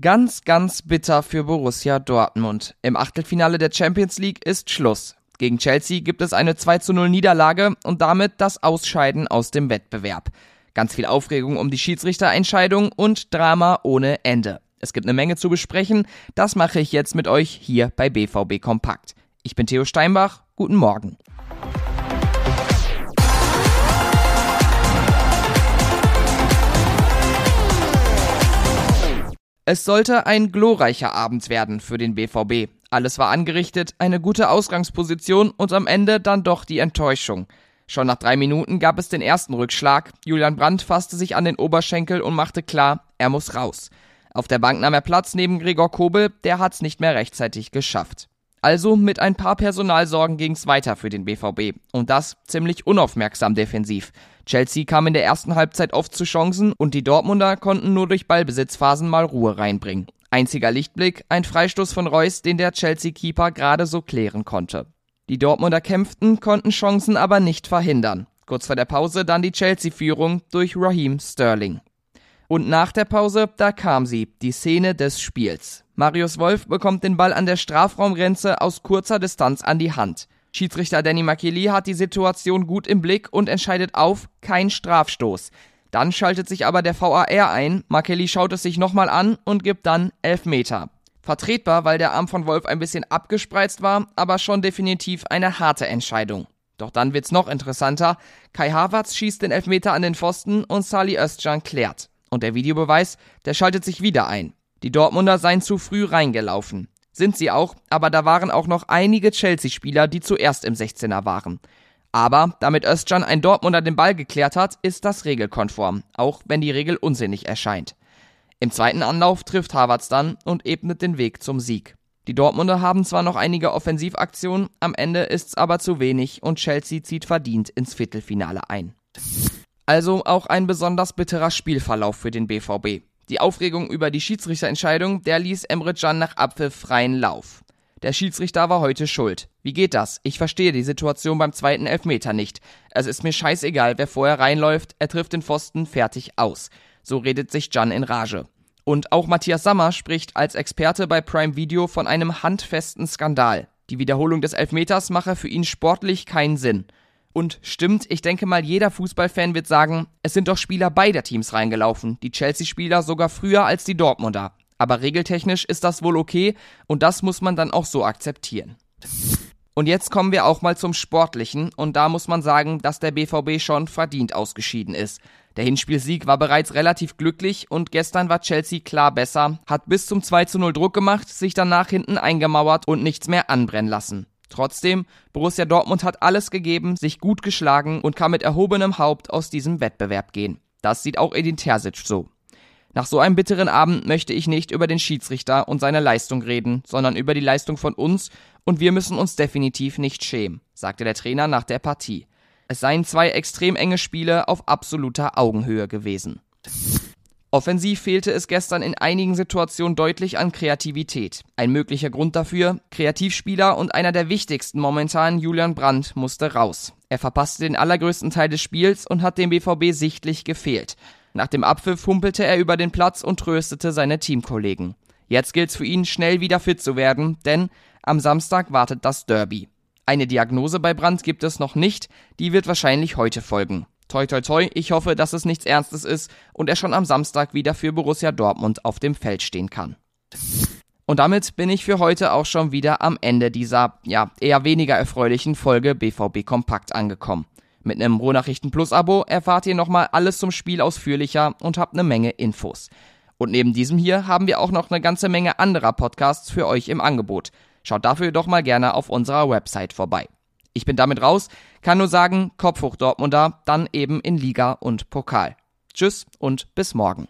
Ganz, ganz bitter für Borussia Dortmund. Im Achtelfinale der Champions League ist Schluss. Gegen Chelsea gibt es eine 2 zu 0 Niederlage und damit das Ausscheiden aus dem Wettbewerb. Ganz viel Aufregung um die Schiedsrichterentscheidung und Drama ohne Ende. Es gibt eine Menge zu besprechen. Das mache ich jetzt mit euch hier bei BVB Kompakt. Ich bin Theo Steinbach. Guten Morgen. Es sollte ein glorreicher Abend werden für den BVB. Alles war angerichtet, eine gute Ausgangsposition und am Ende dann doch die Enttäuschung. Schon nach drei Minuten gab es den ersten Rückschlag. Julian Brandt fasste sich an den Oberschenkel und machte klar, er muss raus. Auf der Bank nahm er Platz neben Gregor Kobel, der hat's nicht mehr rechtzeitig geschafft. Also mit ein paar Personalsorgen ging's weiter für den BVB. Und das ziemlich unaufmerksam defensiv. Chelsea kam in der ersten Halbzeit oft zu Chancen und die Dortmunder konnten nur durch Ballbesitzphasen mal Ruhe reinbringen. Einziger Lichtblick, ein Freistoß von Reus, den der Chelsea-Keeper gerade so klären konnte. Die Dortmunder kämpften, konnten Chancen aber nicht verhindern. Kurz vor der Pause dann die Chelsea-Führung durch Raheem Sterling. Und nach der Pause, da kam sie, die Szene des Spiels. Marius Wolf bekommt den Ball an der Strafraumgrenze aus kurzer Distanz an die Hand. Schiedsrichter Danny Makeli hat die Situation gut im Blick und entscheidet auf kein Strafstoß. Dann schaltet sich aber der VAR ein, Makeli schaut es sich nochmal an und gibt dann Elfmeter. Vertretbar, weil der Arm von Wolf ein bisschen abgespreizt war, aber schon definitiv eine harte Entscheidung. Doch dann wird's noch interessanter. Kai Havertz schießt den Elfmeter an den Pfosten und Sali Özcan klärt. Und der Videobeweis, der schaltet sich wieder ein. Die Dortmunder seien zu früh reingelaufen. Sind sie auch, aber da waren auch noch einige Chelsea-Spieler, die zuerst im 16er waren. Aber damit Özcan ein Dortmunder den Ball geklärt hat, ist das regelkonform, auch wenn die Regel unsinnig erscheint. Im zweiten Anlauf trifft Havertz dann und ebnet den Weg zum Sieg. Die Dortmunder haben zwar noch einige Offensivaktionen, am Ende ist's aber zu wenig und Chelsea zieht verdient ins Viertelfinale ein. Also auch ein besonders bitterer Spielverlauf für den BVB. Die Aufregung über die Schiedsrichterentscheidung, der ließ Emre Can nach Abpfiff freien Lauf. Der Schiedsrichter war heute schuld. Wie geht das? Ich verstehe die Situation beim zweiten Elfmeter nicht. Es ist mir scheißegal, wer vorher reinläuft, er trifft den Pfosten, fertig aus. So redet sich Can in Rage. Und auch Matthias Sammer spricht als Experte bei Prime Video von einem handfesten Skandal. Die Wiederholung des Elfmeters mache für ihn sportlich keinen Sinn. Und stimmt, ich denke mal, jeder Fußballfan wird sagen, es sind doch Spieler beider Teams reingelaufen, die Chelsea-Spieler sogar früher als die Dortmunder. Aber regeltechnisch ist das wohl okay und das muss man dann auch so akzeptieren. Und jetzt kommen wir auch mal zum Sportlichen und da muss man sagen, dass der BVB schon verdient ausgeschieden ist. Der Hinspielsieg war bereits relativ glücklich und gestern war Chelsea klar besser, hat bis zum 2 zu 0 Druck gemacht, sich danach hinten eingemauert und nichts mehr anbrennen lassen. Trotzdem, Borussia Dortmund hat alles gegeben, sich gut geschlagen und kann mit erhobenem Haupt aus diesem Wettbewerb gehen. Das sieht auch Edin Terzic so. Nach so einem bitteren Abend möchte ich nicht über den Schiedsrichter und seine Leistung reden, sondern über die Leistung von uns und wir müssen uns definitiv nicht schämen, sagte der Trainer nach der Partie. Es seien zwei extrem enge Spiele auf absoluter Augenhöhe gewesen. Offensiv fehlte es gestern in einigen Situationen deutlich an Kreativität. Ein möglicher Grund dafür, Kreativspieler und einer der wichtigsten momentan, Julian Brandt, musste raus. Er verpasste den allergrößten Teil des Spiels und hat dem BVB sichtlich gefehlt. Nach dem Abpfiff humpelte er über den Platz und tröstete seine Teamkollegen. Jetzt gilt's für ihn, schnell wieder fit zu werden, denn am Samstag wartet das Derby. Eine Diagnose bei Brandt gibt es noch nicht, die wird wahrscheinlich heute folgen. Toi toi toi, ich hoffe, dass es nichts Ernstes ist und er schon am Samstag wieder für Borussia Dortmund auf dem Feld stehen kann. Und damit bin ich für heute auch schon wieder am Ende dieser, ja, eher weniger erfreulichen Folge BVB Kompakt angekommen. Mit einem Rohnachrichten Plus Abo erfahrt ihr nochmal alles zum Spiel ausführlicher und habt eine Menge Infos. Und neben diesem hier haben wir auch noch eine ganze Menge anderer Podcasts für euch im Angebot. Schaut dafür doch mal gerne auf unserer Website vorbei. Ich bin damit raus, kann nur sagen, Kopf hoch Dortmunder, dann eben in Liga und Pokal. Tschüss und bis morgen.